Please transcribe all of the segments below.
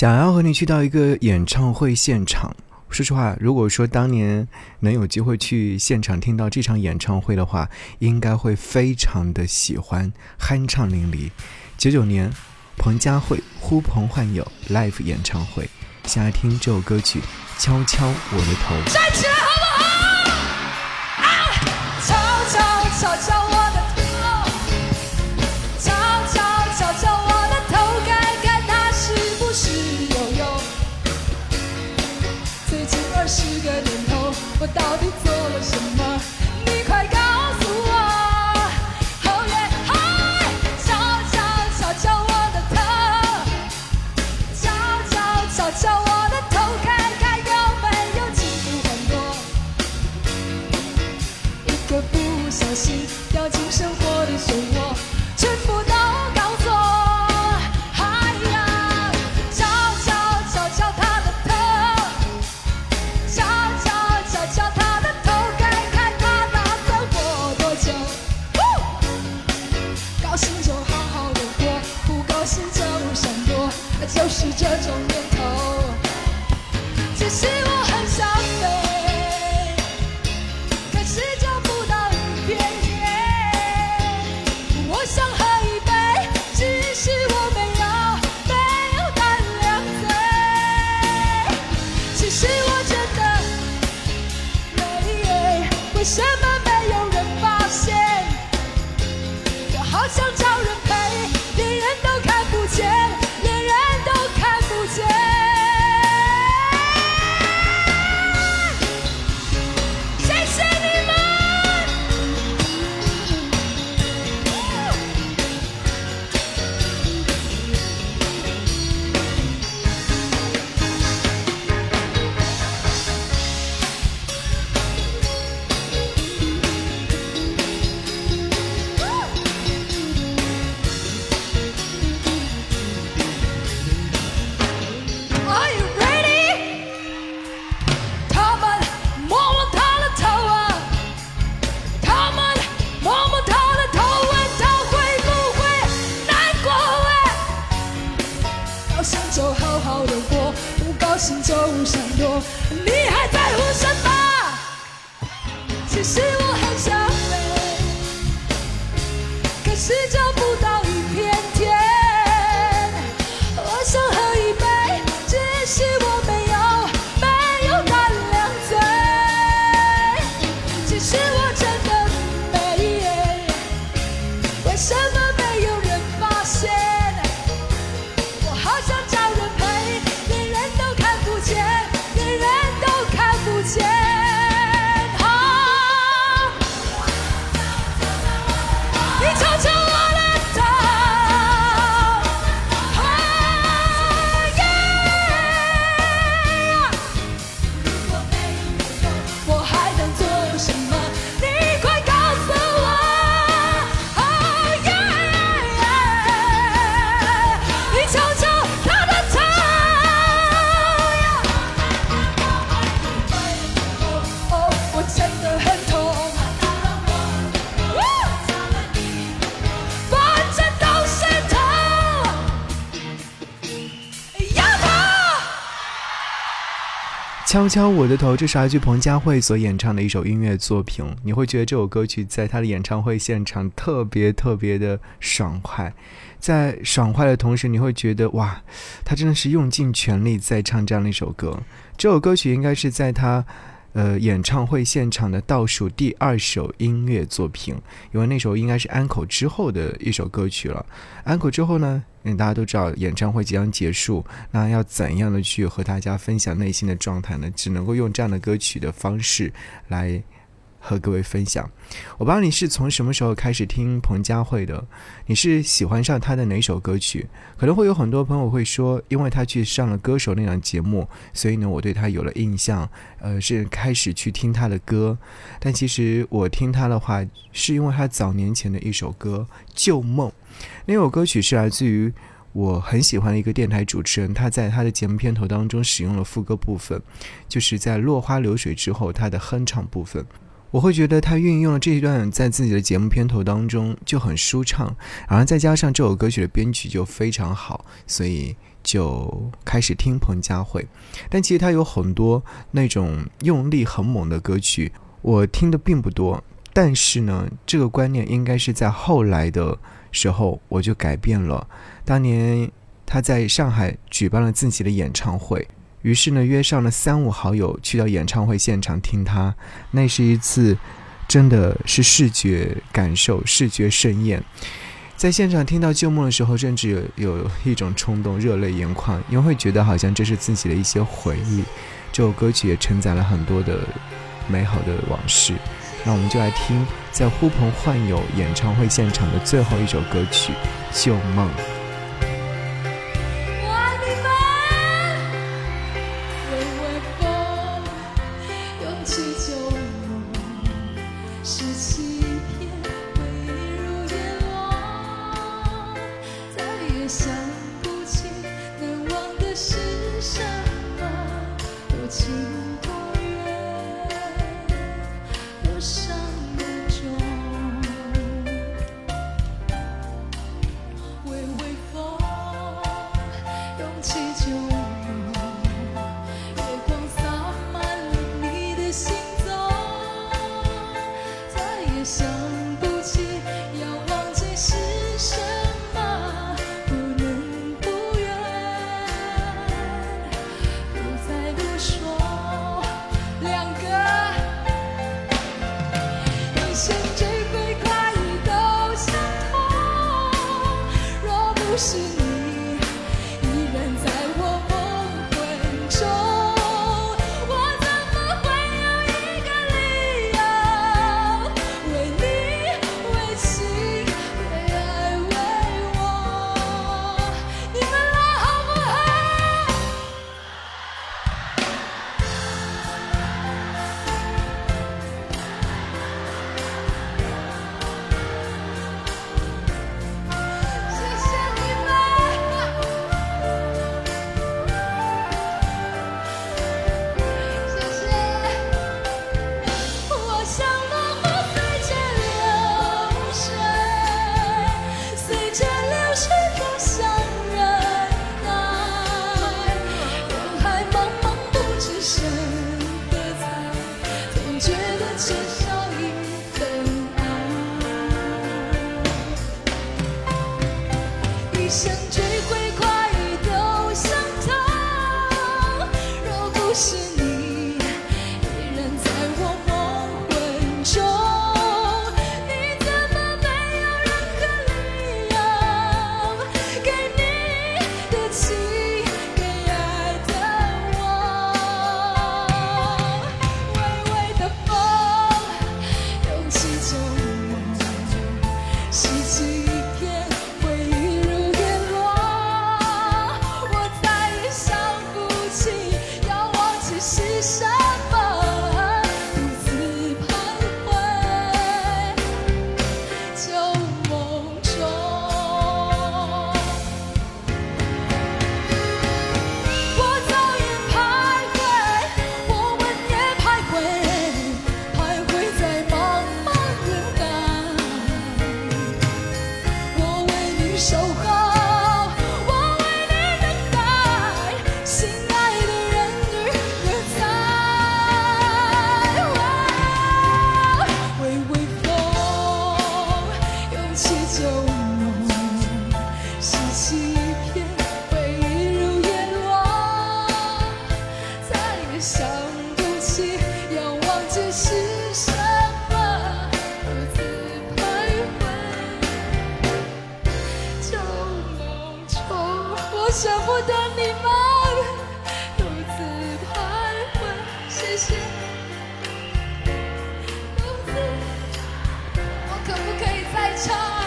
想要和你去到一个演唱会现场。说实话，如果说当年能有机会去现场听到这场演唱会的话，应该会非常的喜欢，酣畅淋漓。九九年，彭佳慧呼朋唤友 live 演唱会，先来听这首歌曲《敲敲我的头》。站起来好不好？啊！敲敲敲敲我到底你瞧瞧敲敲我的头，这是来自彭佳慧所演唱的一首音乐作品。你会觉得这首歌曲在她的演唱会现场特别特别的爽快，在爽快的同时，你会觉得哇，她真的是用尽全力在唱这样的一首歌。这首歌曲应该是在她。呃，演唱会现场的倒数第二首音乐作品，因为那首应该是安口之后的一首歌曲了。安口之后呢，嗯，大家都知道演唱会即将结束，那要怎样的去和大家分享内心的状态呢？只能够用这样的歌曲的方式来和各位分享。我不知道你是从什么时候开始听彭佳慧的，你是喜欢上她的哪首歌曲？可能会有很多朋友会说，因为她去上了《歌手》那档节目，所以呢，我对她有了印象，呃，是开始去听她的歌。但其实我听她的话，是因为她早年前的一首歌《旧梦》，那首歌曲是来自于。我很喜欢的一个电台主持人，他在他的节目片头当中使用了副歌部分，就是在落花流水之后，他的哼唱部分。我会觉得他运用了这一段在自己的节目片头当中就很舒畅，然后再加上这首歌曲的编曲就非常好，所以就开始听彭佳慧。但其实他有很多那种用力很猛的歌曲，我听的并不多。但是呢，这个观念应该是在后来的时候我就改变了。当年他在上海举办了自己的演唱会。于是呢，约上了三五好友去到演唱会现场听他。那是一次，真的是视觉感受、视觉盛宴。在现场听到旧梦的时候，甚至有有一种冲动，热泪盈眶，因为会觉得好像这是自己的一些回忆。这首歌曲也承载了很多的美好的往事。那我们就来听在呼朋唤友演唱会现场的最后一首歌曲《旧梦》。time.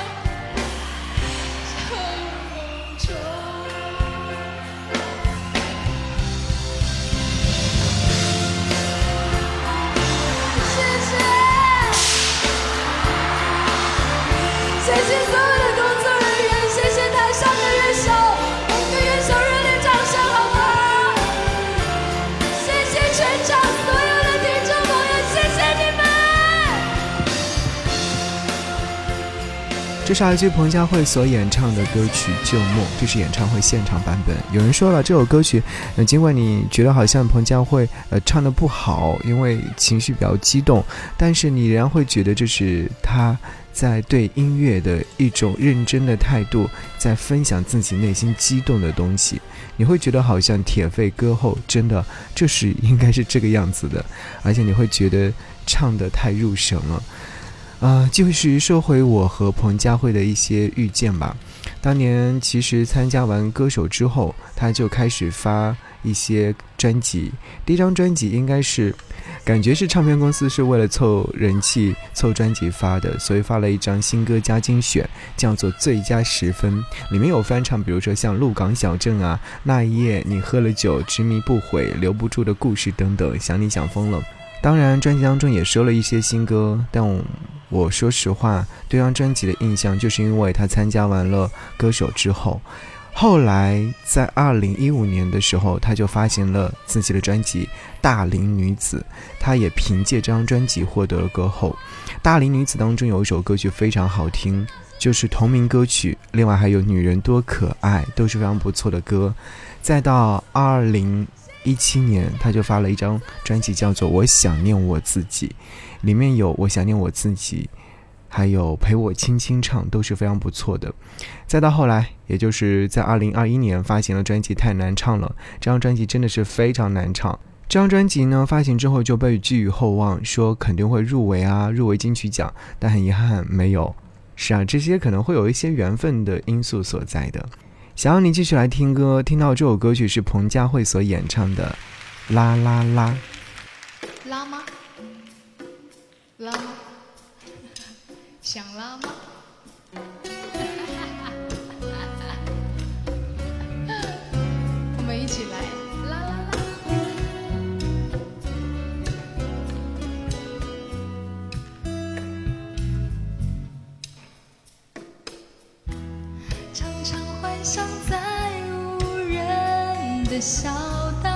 这是来自彭佳慧所演唱的歌曲《旧梦》，这是演唱会现场版本。有人说了，这首歌曲，呃，尽管你觉得好像彭佳慧呃唱的不好，因为情绪比较激动，但是你仍然会觉得这是她在对音乐的一种认真的态度，在分享自己内心激动的东西。你会觉得好像铁肺歌后，真的这是应该是这个样子的，而且你会觉得唱的太入神了。啊，继续说回我和彭佳慧的一些遇见吧。当年其实参加完歌手之后，他就开始发一些专辑。第一张专辑应该是，感觉是唱片公司是为了凑人气、凑专辑发的，所以发了一张新歌加精选，叫做《最佳十分》，里面有翻唱，比如说像《鹿港小镇》啊，《那一夜你喝了酒》，《执迷不悔》，《留不住的故事》等等，想你想疯了。当然，专辑当中也收了一些新歌，但我。我说实话，对张专辑的印象，就是因为他参加完了歌手之后，后来在二零一五年的时候，他就发行了自己的专辑《大龄女子》，他也凭借这张专辑获得了歌后。《大龄女子》当中有一首歌曲非常好听，就是同名歌曲，另外还有《女人多可爱》，都是非常不错的歌。再到二零一七年，他就发了一张专辑，叫做《我想念我自己》。里面有我想念我自己，还有陪我轻轻唱，都是非常不错的。再到后来，也就是在二零二一年发行了专辑《太难唱了》，这张专辑真的是非常难唱。这张专辑呢发行之后就被寄予厚望，说肯定会入围啊，入围金曲奖，但很遗憾没有。是啊，这些可能会有一些缘分的因素所在的。想要你继续来听歌，听到这首歌曲是彭佳慧所演唱的《啦啦啦》。拉吗？拉吗？想拉吗？小岛。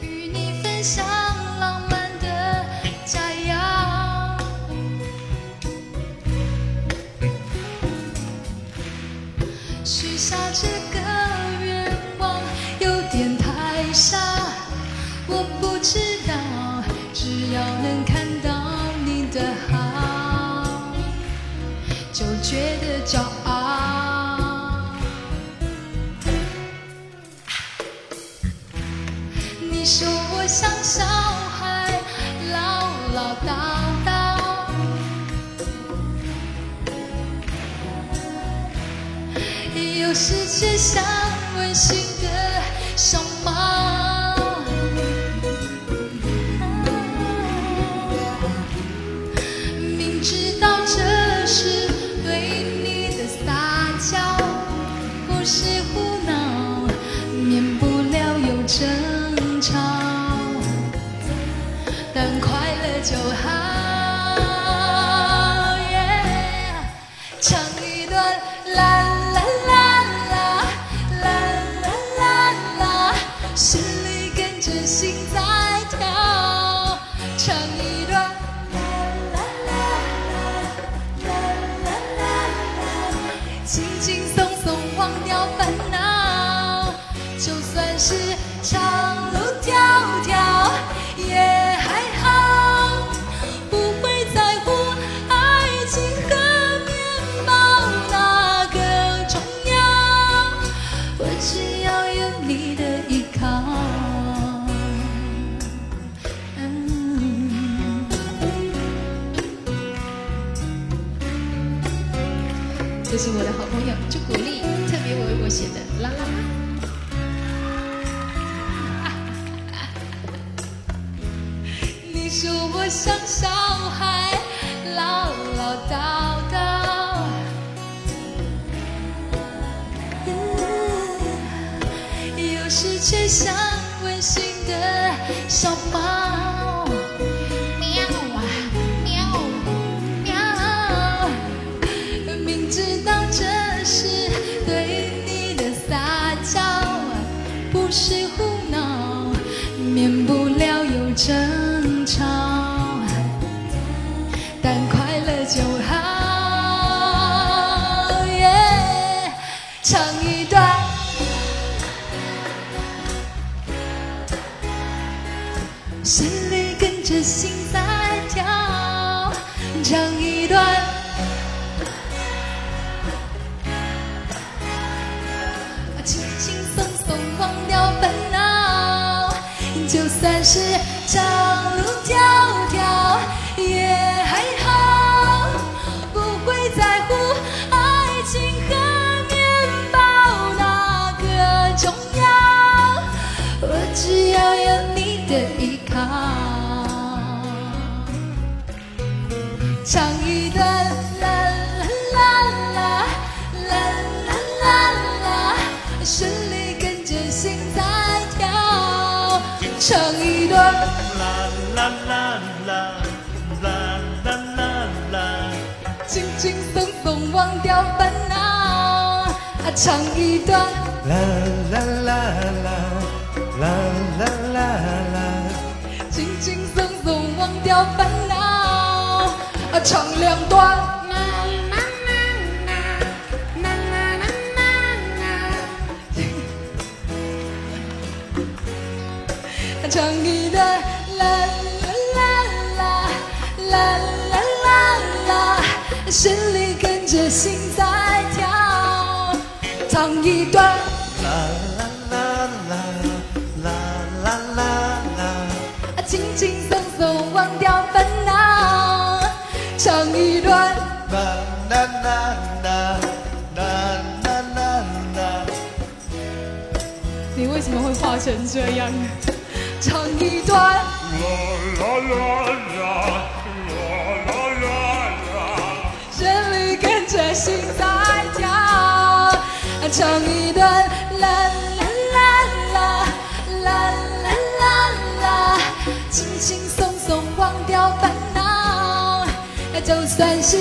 与你分享浪漫的佳肴，许下这个 저 就好。是我的好朋友朱古力特别为我写的啦啦啦。你说我像小孩，唠唠叨叨，有时却像温馨的小猫。争吵但快乐就好。唱一段。心里是长路将唱一段啦啦啦啦啦啦啦啦，轻轻松松忘掉烦恼。啊，唱两段。唱一段啦啦啦啦啦啦啦啦，旋律跟着心在跳。唱一段啦啦啦啦啦啦啦啦，轻轻松松忘掉烦恼。唱一段啦啦啦啦啦啦啦啦。你为什么会画成这样？唱一段啦啦啦啦啦啦啦啦旋律跟着心在跳，唱一段啦啦啦啦啦啦啦啦，轻轻松松忘掉烦恼，就算是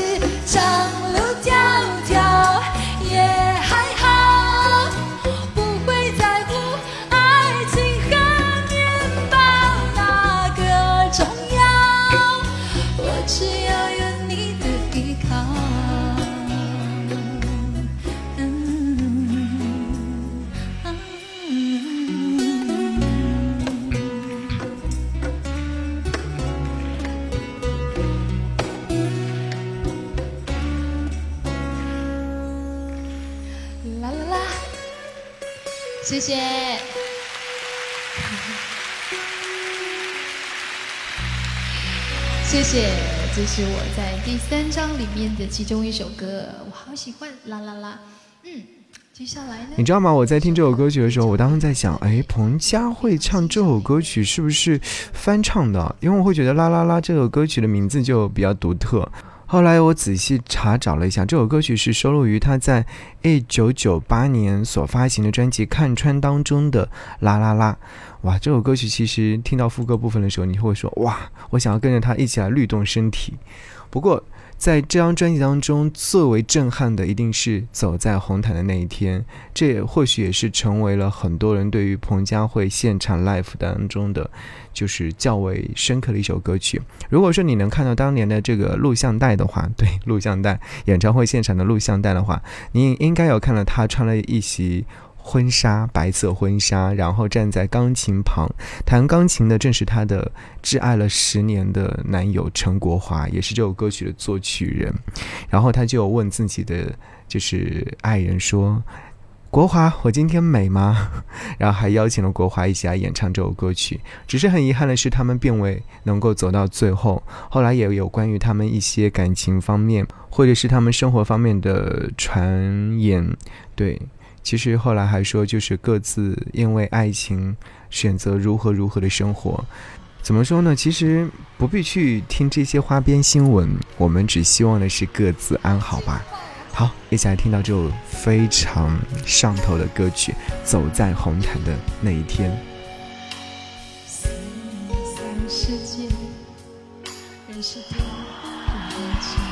是我在第三章里面的其中一首歌，我好喜欢啦啦啦。嗯，接下来呢你？知道吗？我在听这首歌曲的时候，我当时在想，哎，彭佳慧唱这首歌曲是不是翻唱的？因为我会觉得《啦啦啦》这首歌曲的名字就比较独特。后来我仔细查找了一下，这首歌曲是收录于他在一九九八年所发行的专辑《看穿》当中的《啦啦啦》。哇，这首歌曲其实听到副歌部分的时候，你会说哇，我想要跟着他一起来律动身体。不过，在这张专辑当中，最为震撼的一定是走在红毯的那一天，这也或许也是成为了很多人对于彭佳慧现场 live 当中的，就是较为深刻的一首歌曲。如果说你能看到当年的这个录像带的话，对，录像带演唱会现场的录像带的话，你应该有看到他穿了一袭。婚纱，白色婚纱，然后站在钢琴旁弹钢琴的正是她的挚爱了十年的男友陈国华，也是这首歌曲的作曲人。然后他就问自己的就是爱人说：“国华，我今天美吗？” 然后还邀请了国华一起来演唱这首歌曲。只是很遗憾的是，他们并未能够走到最后。后来也有关于他们一些感情方面，或者是他们生活方面的传言，对。其实后来还说，就是各自因为爱情选择如何如何的生活。怎么说呢？其实不必去听这些花边新闻，我们只希望的是各自安好吧。好，一起来听到这首非常上头的歌曲《走在红毯的那一天》。四三世界，人是他很多情。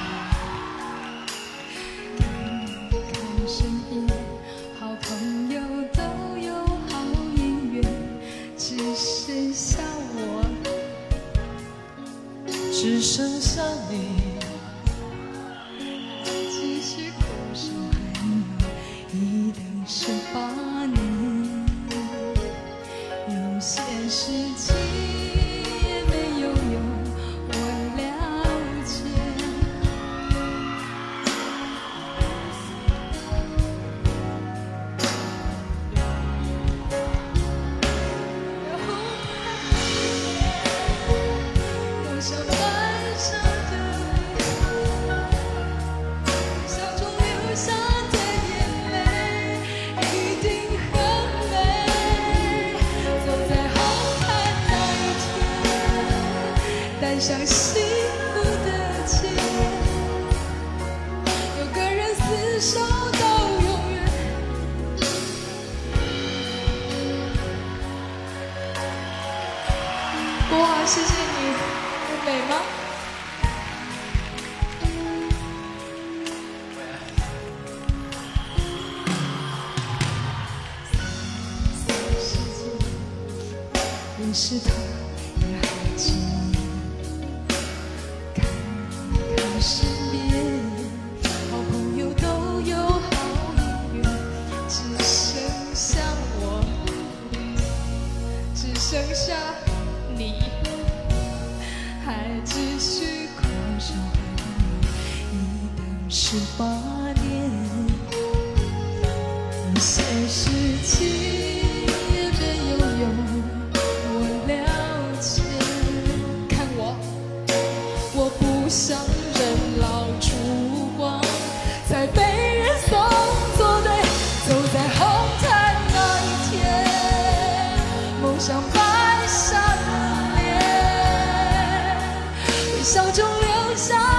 微笑中留下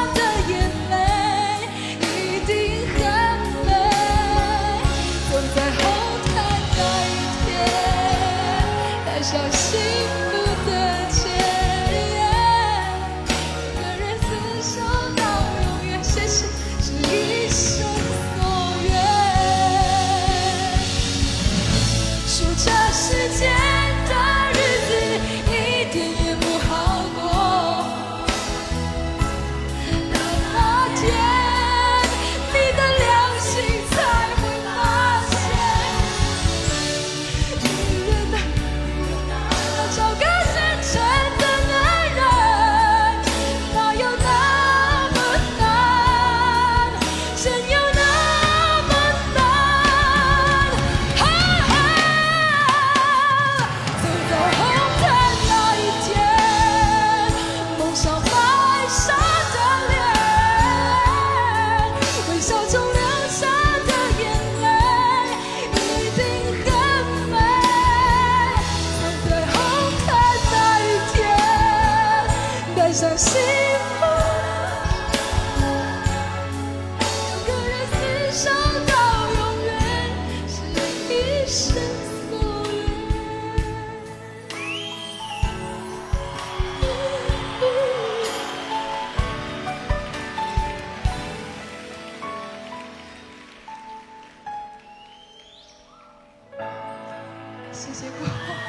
谢谢各位。